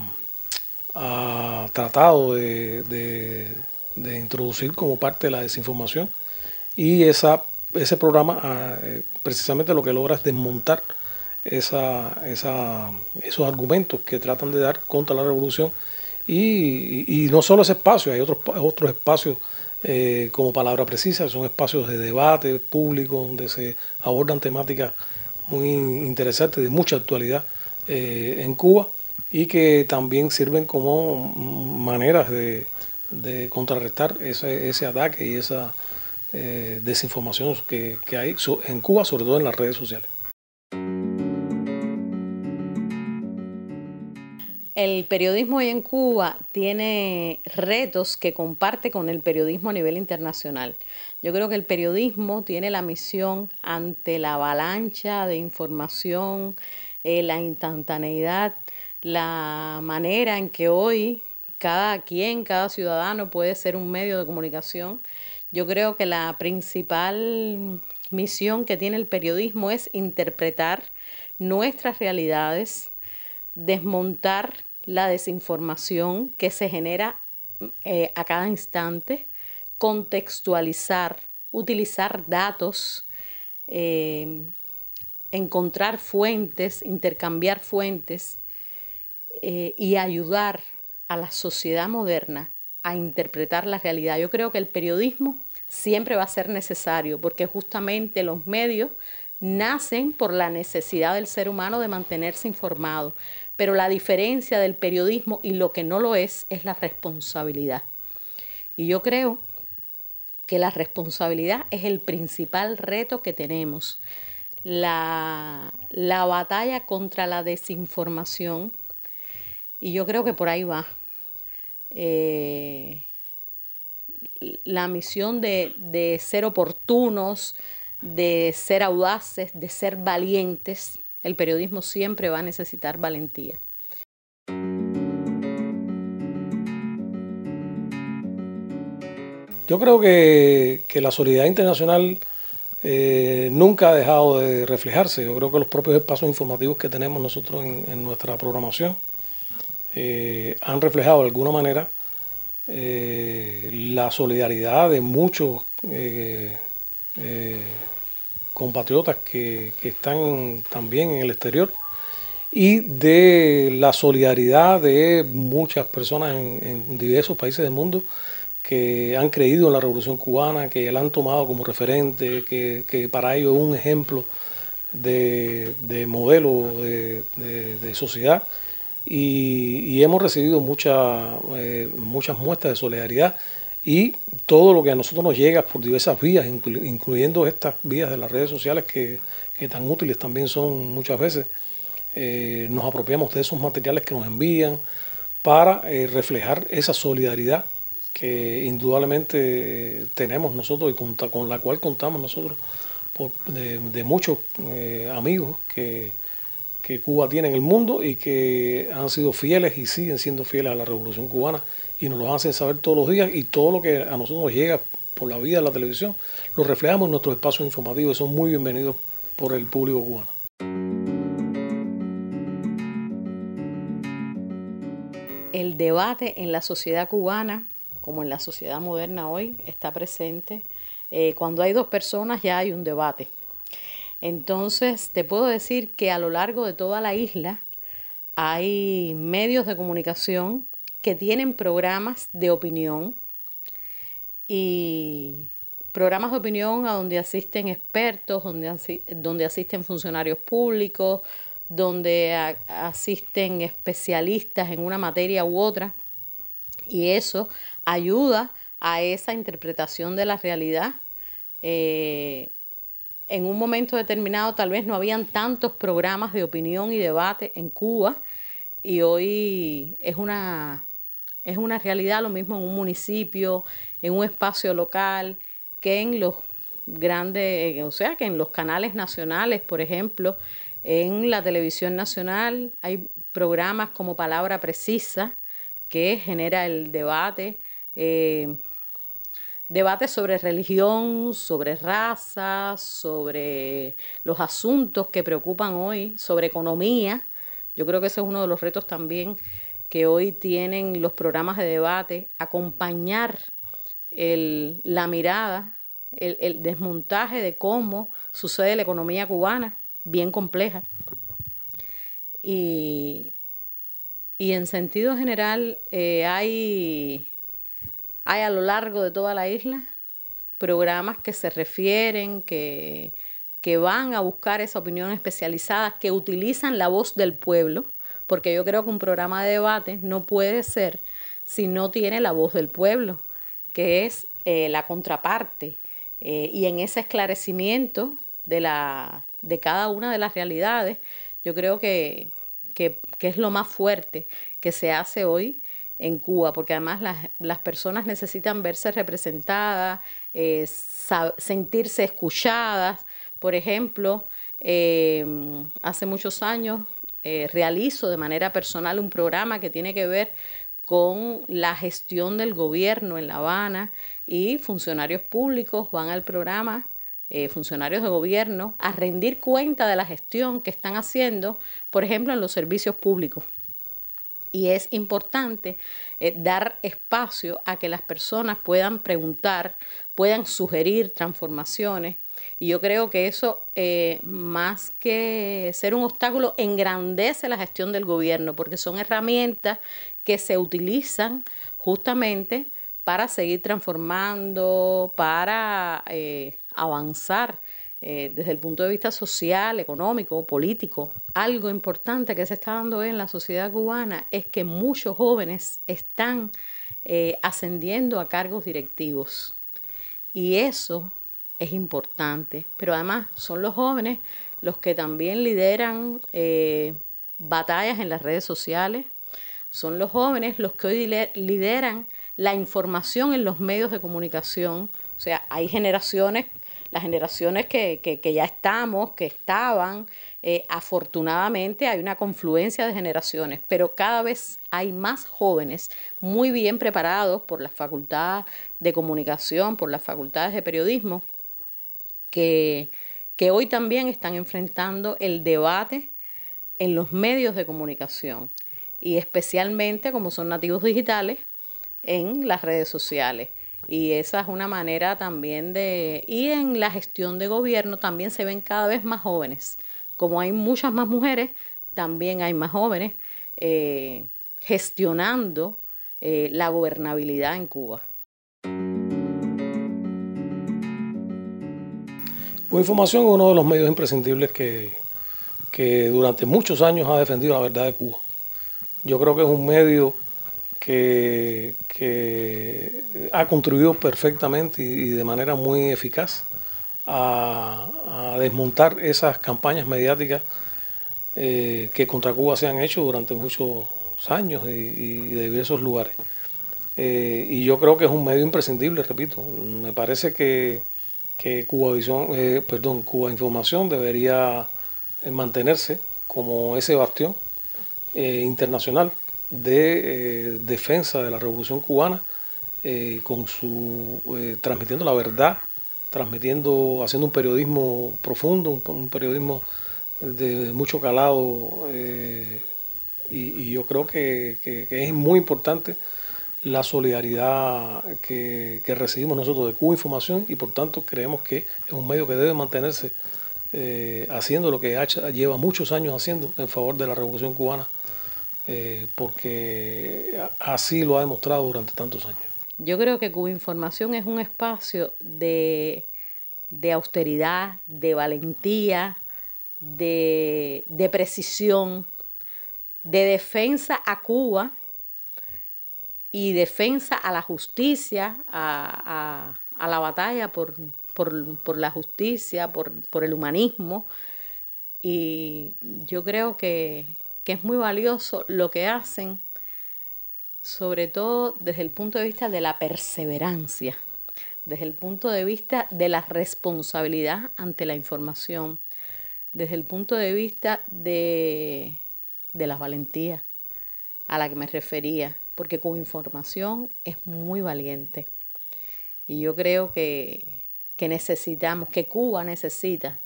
tratado de, de- introducir como parte de la desinformación. Y esa, ese programa ah, eh, precisamente lo que logra es desmontar esa, esa- esos argumentos que tratan de dar contra la revolución. Y, y- no solo ese espacio, hay otros, otros espacios eh, como palabra precisa, son espacios de debate público donde se abordan temáticas muy interesantes de mucha actualidad eh, en Cuba y que también sirven como maneras de, contrarrestar ese, ataque y esa eh, desinformación que, hay en Cuba, sobre todo en las redes sociales. El periodismo hoy en Cuba tiene retos que comparte con el periodismo a nivel internacional. Yo creo que el periodismo tiene la misión ante la avalancha de información, eh, la instantaneidad, la manera en que hoy cada quien, cada ciudadano puede ser un medio de comunicación. Yo creo que la principal misión que tiene el periodismo es interpretar nuestras realidades, desmontar la desinformación que se genera eh, a cada instante, contextualizar, utilizar datos, eh, encontrar fuentes, intercambiar fuentes eh, y ayudar a la sociedad moderna a interpretar la realidad. Yo creo que el periodismo siempre va a ser necesario porque justamente los medios nacen por la necesidad del ser humano de mantenerse informado. Pero la diferencia del periodismo y lo que no lo es es la responsabilidad. Y yo creo que la responsabilidad es el principal reto que tenemos. La, la batalla contra la desinformación, y yo creo que por ahí va. Eh, la misión de, de ser oportunos, de ser audaces, de ser valientes, el periodismo siempre va a necesitar valentía. Yo creo que, la solidaridad internacional eh, nunca ha dejado de reflejarse. Yo creo que los propios espacios informativos que tenemos nosotros en, nuestra programación eh, han reflejado de alguna manera eh, la solidaridad de muchos compatriotas que, están también en el exterior y de la solidaridad de muchas personas en, diversos países del mundo que han creído en la revolución cubana, que la han tomado como referente, que, para ellos es un ejemplo de, modelo de, sociedad. Y, hemos recibido eh, muchas muestras de solidaridad y todo lo que a nosotros nos llega por diversas vías, incluyendo estas vías de las redes sociales que, tan útiles también son muchas veces, eh, nos apropiamos de esos materiales que nos envían para eh, reflejar esa solidaridad que indudablemente tenemos nosotros y con, la cual contamos nosotros de, muchos eh, amigos que, que Cuba tiene en el mundo y que han sido fieles y siguen siendo fieles a la revolución cubana y nos lo hacen saber todos los días y todo lo que a nosotros nos llega por la vida de la televisión lo reflejamos en nuestros espacios informativos y son muy bienvenidos por el público cubano. El debate en la sociedad cubana, como en la sociedad moderna hoy, está presente. Eh, cuando hay dos personas ya hay un debate. Entonces, te puedo decir que a lo largo de toda la isla hay medios de comunicación que tienen programas de opinión y programas de opinión a donde asisten expertos, donde, donde asisten funcionarios públicos, donde asisten especialistas en una materia u otra. Y eso ayuda a esa interpretación de la realidad. Eh, en un momento determinado tal vez no habían tantos programas de opinión y debate en Cuba y hoy es una es una realidad lo mismo en un municipio, en un espacio local, que en los grandes, o sea, que en los canales nacionales, por ejemplo, en la televisión nacional hay programas como Palabra Precisa, que genera el debate, eh, debate sobre religión, sobre raza, sobre los asuntos que preocupan hoy, sobre economía. Yo creo que ese es uno de los retos también que hoy tienen los programas de debate, acompañar la mirada, el, desmontaje de cómo sucede la economía cubana, bien compleja. Y, en sentido general eh, hay, hay a lo largo de toda la isla programas que se refieren, que, que van a buscar esa opinión especializada, que utilizan la voz del pueblo porque yo creo que un programa de debate no puede ser si no tiene la voz del pueblo, que es eh, la contraparte. Eh, y en ese esclarecimiento de, la, de cada una de las realidades, yo creo que, que, es lo más fuerte que se hace hoy en Cuba, porque además las, personas necesitan verse representadas, eh, sentirse escuchadas. Por ejemplo, hace muchos años eh, realizo de manera personal un programa que tiene que ver con la gestión del gobierno en La Habana y funcionarios públicos van al programa, eh, funcionarios de gobierno, a rendir cuenta de la gestión que están haciendo, por ejemplo, en los servicios públicos. Y es importante eh, dar espacio a que las personas puedan preguntar, puedan sugerir transformaciones. Y yo creo que eso, eh, más que ser un obstáculo, engrandece la gestión del gobierno, porque son herramientas que se utilizan justamente para seguir transformando, para eh, avanzar eh, desde el punto de vista social, económico, político. Algo importante que se está dando en la sociedad cubana es que muchos jóvenes están ascendiendo a cargos directivos. Y eso es importante. Pero además son los jóvenes los que también lideran batallas en las redes sociales. Son los jóvenes los que hoy lideran la información en los medios de comunicación. O sea, hay generaciones, las generaciones que, que, ya estamos, que estaban, eh, afortunadamente hay una confluencia de generaciones, pero cada vez hay más jóvenes muy bien preparados por la facultad de comunicación, por las facultades de periodismo, que, que hoy también están enfrentando el debate en los medios de comunicación y especialmente como son nativos digitales, en las redes sociales. Y esa es una manera también de... Y en la gestión de gobierno también se ven cada vez más jóvenes. Como hay muchas más mujeres, también hay más jóvenes eh, gestionando eh, la gobernabilidad en Cuba. Información es uno de los medios imprescindibles que, que durante muchos años ha defendido la verdad de Cuba. Yo creo que es un medio que, ha contribuido perfectamente y, de manera muy eficaz a, desmontar esas campañas mediáticas eh, que contra Cuba se han hecho durante muchos años y, de diversos lugares. Eh, y yo creo que es un medio imprescindible, repito. Me parece que, Cuba, Visión, eh, perdón, Cuba Información debería mantenerse como ese bastión internacional de eh, defensa de la revolución cubana, eh, con su eh, transmitiendo la verdad, transmitiendo, haciendo un periodismo profundo, un, periodismo de mucho calado, y, yo creo que, es muy importante la solidaridad que, recibimos nosotros de Cuba Información y por tanto creemos que es un medio que debe mantenerse haciendo lo que lleva muchos años haciendo en favor de la revolución cubana eh, porque así lo ha demostrado durante tantos años. Yo creo que Cuba Información es un espacio de, austeridad, de valentía, de, precisión, de defensa a Cuba y defensa a la justicia, a, la batalla por, la justicia, por, por el humanismo. Y yo creo que, que es muy valioso lo que hacen, sobre todo desde el punto de vista de la perseverancia, desde el punto de vista de la responsabilidad ante la información, desde el punto de vista de, de la valentía a la que me refería, porque con información es muy valiente. Y yo creo que, que necesitamos, que Cuba necesita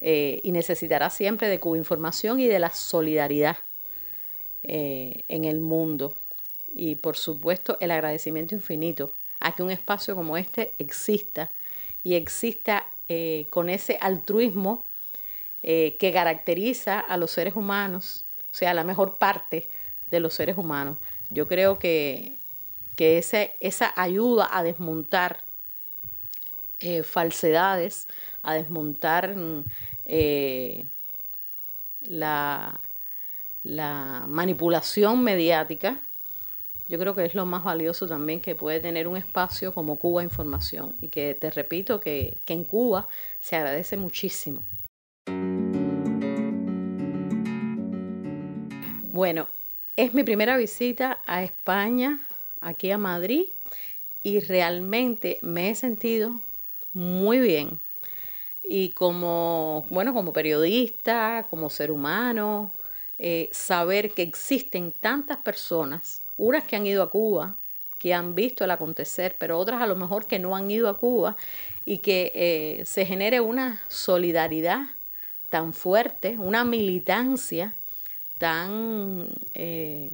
eh, y necesitará siempre de Cuba Información y de la solidaridad eh, en el mundo. Y por supuesto el agradecimiento infinito a que un espacio como este exista y exista eh, con ese altruismo que caracteriza a los seres humanos, o sea, la mejor parte de los seres humanos. Yo creo que, que esa ayuda a desmontar falsedades, a desmontar eh, la, la manipulación mediática, yo creo que es lo más valioso también que puede tener un espacio como Cuba Información y que te repito que, que en Cuba se agradece muchísimo. Bueno, es mi primera visita a España, aquí a Madrid, y realmente me he sentido muy bien. Y como, bueno, como periodista, como ser humano, eh, saber que existen tantas personas, unas que han ido a Cuba, que han visto el acontecer, pero otras a lo mejor que no han ido a Cuba y que eh, se genere una solidaridad tan fuerte, una militancia tan, eh,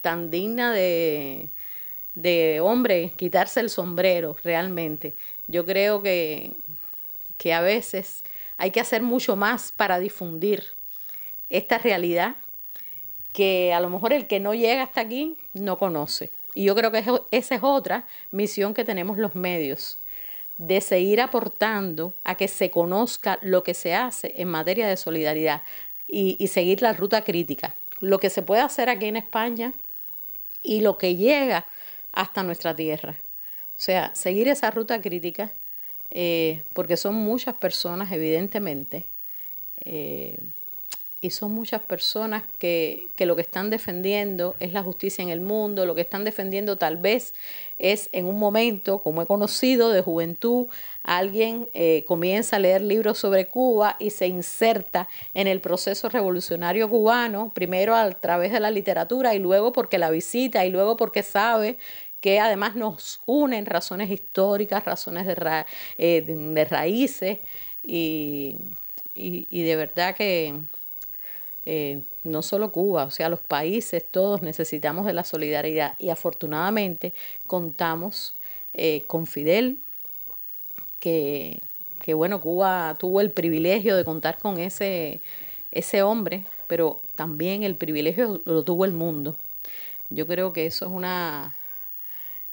tan digna de, de hombre, quitarse el sombrero realmente. Yo creo que, que a veces hay que hacer mucho más para difundir esta realidad que a lo mejor el que no llega hasta aquí no conoce. Y yo creo que esa es otra misión que tenemos los medios, de seguir aportando a que se conozca lo que se hace en materia de solidaridad y, seguir la ruta crítica. Lo que se puede hacer aquí en España y lo que llega hasta nuestra tierra. O sea, seguir esa ruta crítica, eh, porque son muchas personas, evidentemente, eh, y son muchas personas que, que, lo que están defendiendo es la justicia en el mundo, lo que están defendiendo tal vez es en un momento, como he conocido, de juventud, alguien eh, comienza a leer libros sobre Cuba y se inserta en el proceso revolucionario cubano, primero a través de la literatura y luego porque la visita y luego porque sabe que además nos unen razones históricas, razones de, eh, de raíces y, y de verdad que eh, no solo Cuba, o sea, los países, todos necesitamos de la solidaridad y afortunadamente contamos eh, con Fidel, que, que, bueno, Cuba tuvo el privilegio de contar con ese, ese hombre, pero también el privilegio lo tuvo el mundo. Yo creo que eso es una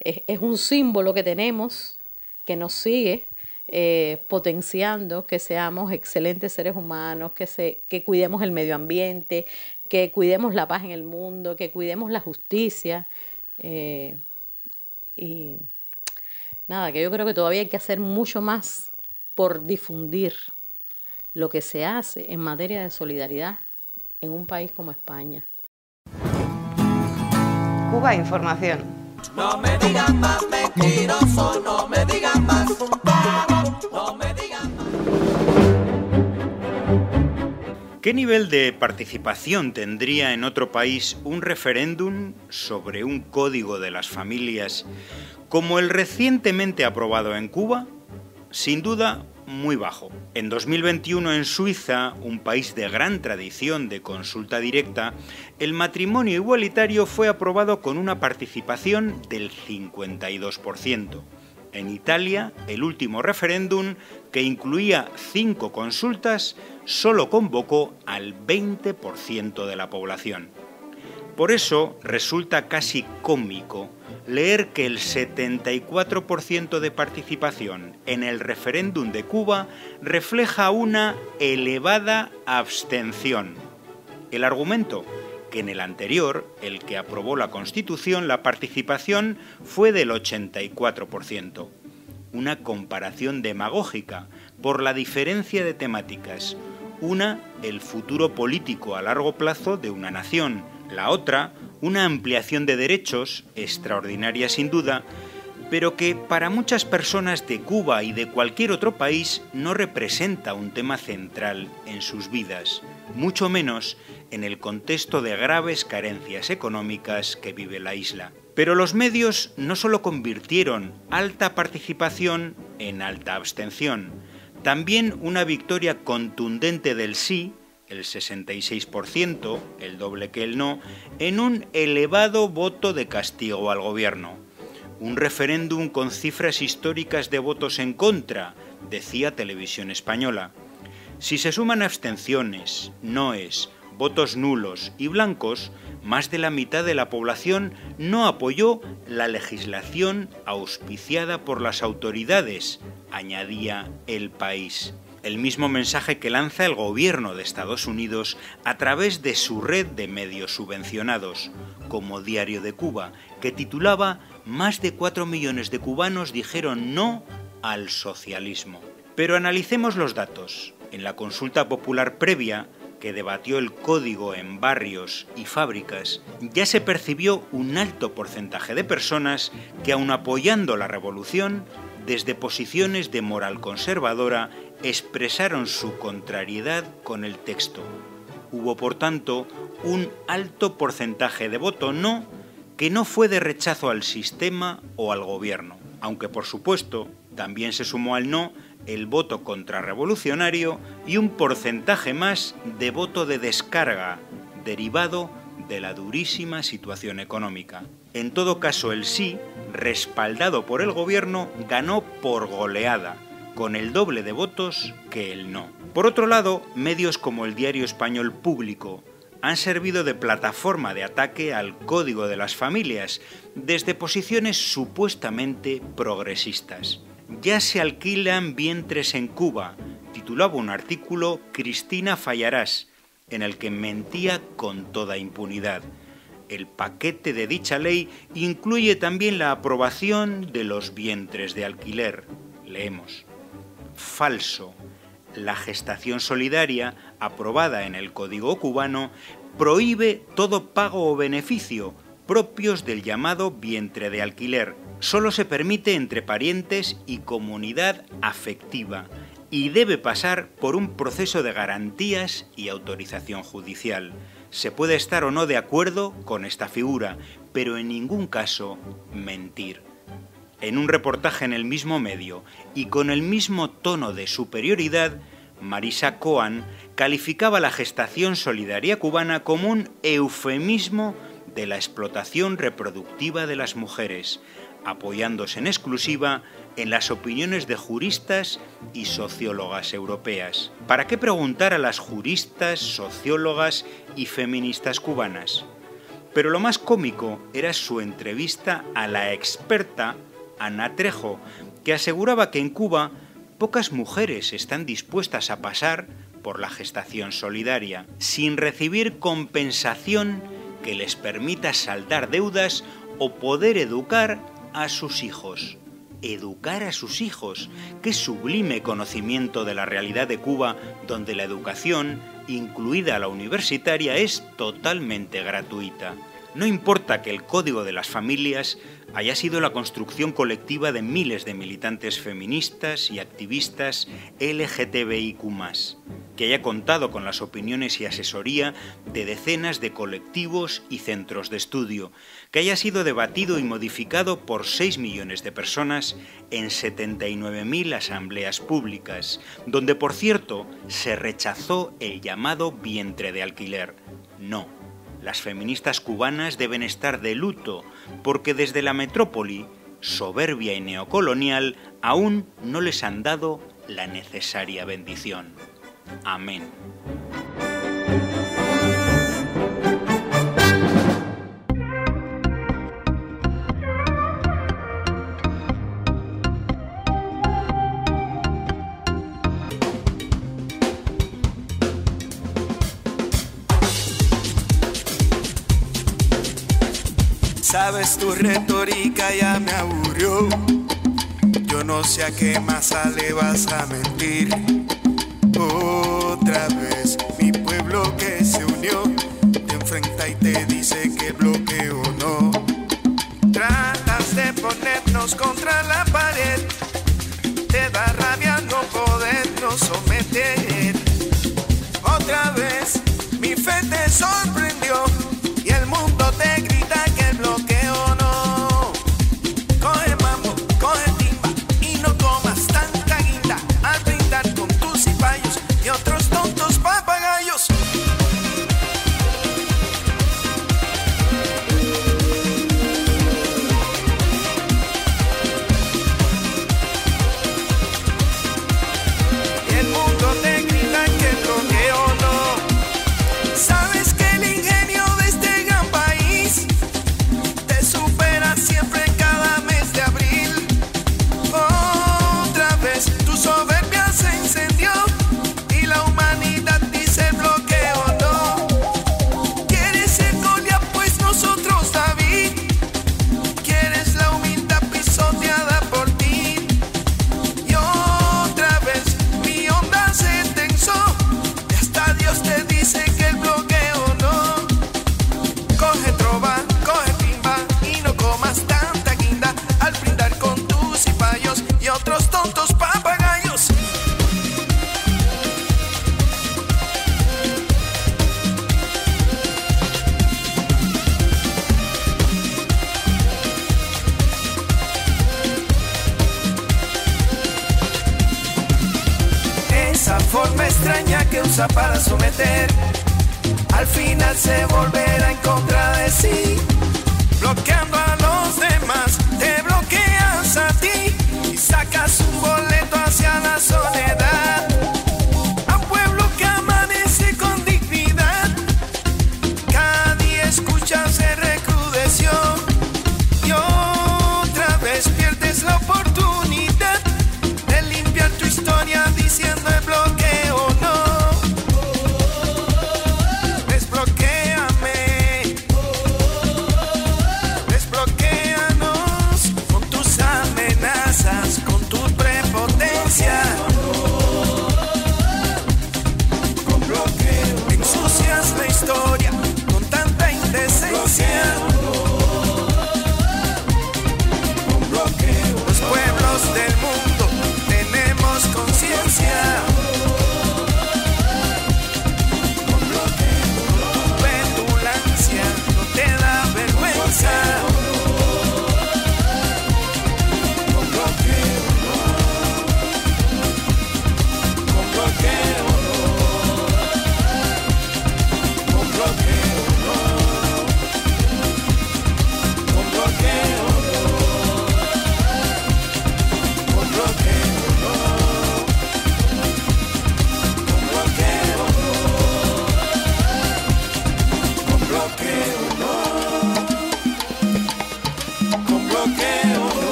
es, es un símbolo que tenemos que nos sigue eh, potenciando que seamos excelentes seres humanos, que, se, que cuidemos el medio ambiente, que cuidemos la paz en el mundo, que cuidemos la justicia. Eh, y nada, que yo creo que todavía hay que hacer mucho más por difundir lo que se hace en materia de solidaridad en un país como España. Cuba Información. No me digan más mentiroso, no me digan más ¿Qué nivel de participación tendría en otro país un referéndum sobre un código de las familias como el recientemente aprobado en Cuba? Sin duda, muy bajo. En 2021 en Suiza, un país de gran tradición de consulta directa, el matrimonio igualitario fue aprobado con una participación del 52%. En Italia, el último referéndum, que incluía cinco consultas, solo convocó al 20% de la población. Por eso resulta casi cómico leer que el 74% de participación en el referéndum de Cuba refleja una elevada abstención. El argumento, que en el anterior, el que aprobó la Constitución, la participación fue del 84%. Una comparación demagógica por la diferencia de temáticas una, el futuro político a largo plazo de una nación. La otra, una ampliación de derechos, extraordinaria sin duda, pero que para muchas personas de Cuba y de cualquier otro país no representa un tema central en sus vidas, mucho menos en el contexto de graves carencias económicas que vive la isla. Pero los medios no solo convirtieron alta participación en alta abstención, también una victoria contundente del sí, el 66%, el doble que el no, en un elevado voto de castigo al gobierno. Un referéndum con cifras históricas de votos en contra, decía Televisión Española. Si se suman abstenciones, noes, votos nulos y blancos, más de la mitad de la población no apoyó la legislación auspiciada por las autoridades, añadía El País. El mismo mensaje que lanza el gobierno de Estados Unidos a través de su red de medios subvencionados, como Diario de Cuba, que titulaba Más de 4 millones de cubanos dijeron no al socialismo. Pero analicemos los datos. En la consulta popular previa, que debatió el código en barrios y fábricas, ya se percibió un alto porcentaje de personas que, aun apoyando la revolución, desde posiciones de moral conservadora, expresaron su contrariedad con el texto. Hubo, por tanto, un alto porcentaje de voto no que no fue de rechazo al sistema o al gobierno, aunque por supuesto también se sumó al no el voto contrarrevolucionario y un porcentaje más de voto de descarga, derivado de la durísima situación económica. En todo caso, el sí, respaldado por el gobierno, ganó por goleada, con el doble de votos que el no. Por otro lado, medios como el diario español Público han servido de plataforma de ataque al código de las familias desde posiciones supuestamente progresistas. Ya se alquilan vientres en Cuba, titulaba un artículo Cristina Fallarás, en el que mentía con toda impunidad. El paquete de dicha ley incluye también la aprobación de los vientres de alquiler. Leemos. Falso. La gestación solidaria, aprobada en el Código cubano, prohíbe todo pago o beneficio propios del llamado vientre de alquiler, solo se permite entre parientes y comunidad afectiva y debe pasar por un proceso de garantías y autorización judicial. Se puede estar o no de acuerdo con esta figura, pero en ningún caso mentir. En un reportaje en el mismo medio y con el mismo tono de superioridad, Marisa Coan calificaba la gestación solidaria cubana como un eufemismo de la explotación reproductiva de las mujeres, apoyándose en exclusiva en las opiniones de juristas y sociólogas europeas. ¿Para qué preguntar a las juristas, sociólogas y feministas cubanas? Pero lo más cómico era su entrevista a la experta Ana Trejo, que aseguraba que en Cuba pocas mujeres están dispuestas a pasar por la gestación solidaria, sin recibir compensación que les permita saldar deudas o poder educar a sus hijos. Educar a sus hijos. Qué sublime conocimiento de la realidad de Cuba, donde la educación, incluida la universitaria, es totalmente gratuita. No importa que el código de las familias haya sido la construcción colectiva de miles de militantes feministas y activistas LGTBIQ, que haya contado con las opiniones y asesoría de decenas de colectivos y centros de estudio, que haya sido debatido y modificado por 6 millones de personas en 79.000 asambleas públicas, donde por cierto se rechazó el llamado vientre de alquiler. No las feministas cubanas deben estar de luto porque desde la metrópoli, soberbia y neocolonial, aún no les han dado la necesaria bendición. Amén. Tu retórica ya me aburrió. Yo no sé a qué más le vas a mentir. Otra vez, mi pueblo que se unió te enfrenta y te dice que bloqueo no. Tratas de ponernos contra la pared. Te da rabia no podernos someter. Otra vez, mi fe te sorprendió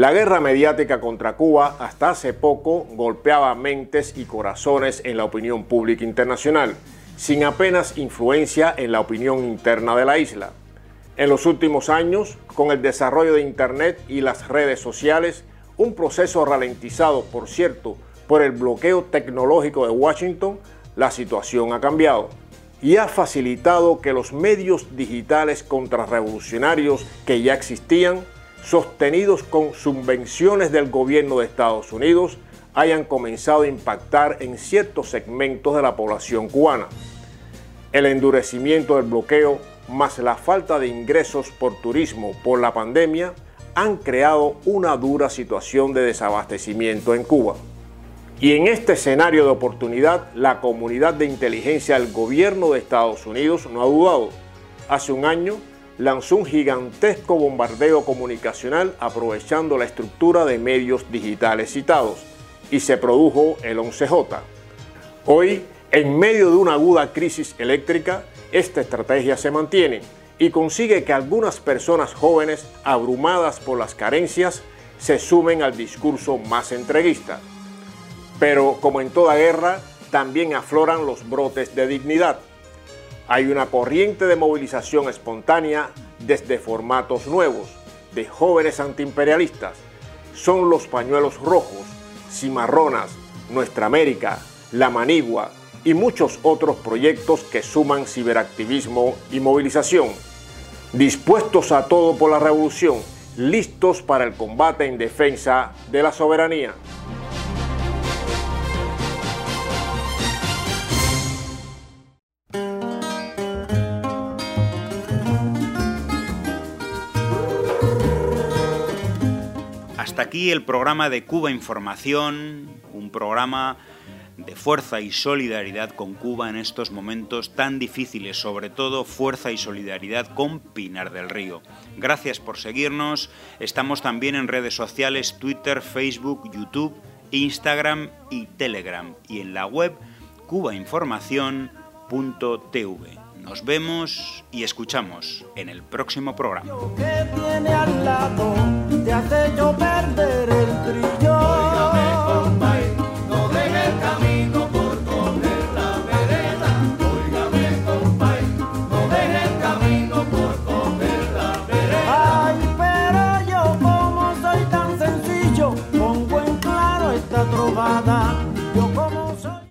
La guerra mediática contra Cuba hasta hace poco golpeaba mentes y corazones en la opinión pública internacional, sin apenas influencia en la opinión interna de la isla. En los últimos años, con el desarrollo de Internet y las redes sociales, un proceso ralentizado, por cierto, por el bloqueo tecnológico de Washington, la situación ha cambiado y ha facilitado que los medios digitales contrarrevolucionarios que ya existían, sostenidos con subvenciones del gobierno de Estados Unidos, hayan comenzado a impactar en ciertos segmentos de la población cubana. El endurecimiento del bloqueo más la falta de ingresos por turismo por la pandemia han creado una dura situación de desabastecimiento en Cuba. Y en este escenario de oportunidad, la comunidad de inteligencia del gobierno de Estados Unidos no ha dudado. Hace un año lanzó un gigantesco bombardeo comunicacional aprovechando la estructura de medios digitales citados y se produjo el 11J. Hoy, en medio de una aguda crisis eléctrica, esta estrategia se mantiene y consigue que algunas personas jóvenes, abrumadas por las carencias, se sumen al discurso más entreguista. Pero como en toda guerra, también afloran los brotes de dignidad. Hay una corriente de movilización espontánea desde formatos nuevos, de jóvenes antiimperialistas. Son los pañuelos rojos, cimarronas, Nuestra América, La Manigua y muchos otros proyectos que suman ciberactivismo y movilización. Dispuestos a todo por la revolución, listos para el combate en defensa de la soberanía. Aquí el programa de Cuba Información, un programa de fuerza y solidaridad con Cuba en estos momentos tan difíciles, sobre todo fuerza y solidaridad con Pinar del Río. Gracias por seguirnos, estamos también en redes sociales, Twitter, Facebook, YouTube, Instagram y Telegram y en la web cubainformación.tv. Nos vemos y escuchamos en el próximo programa.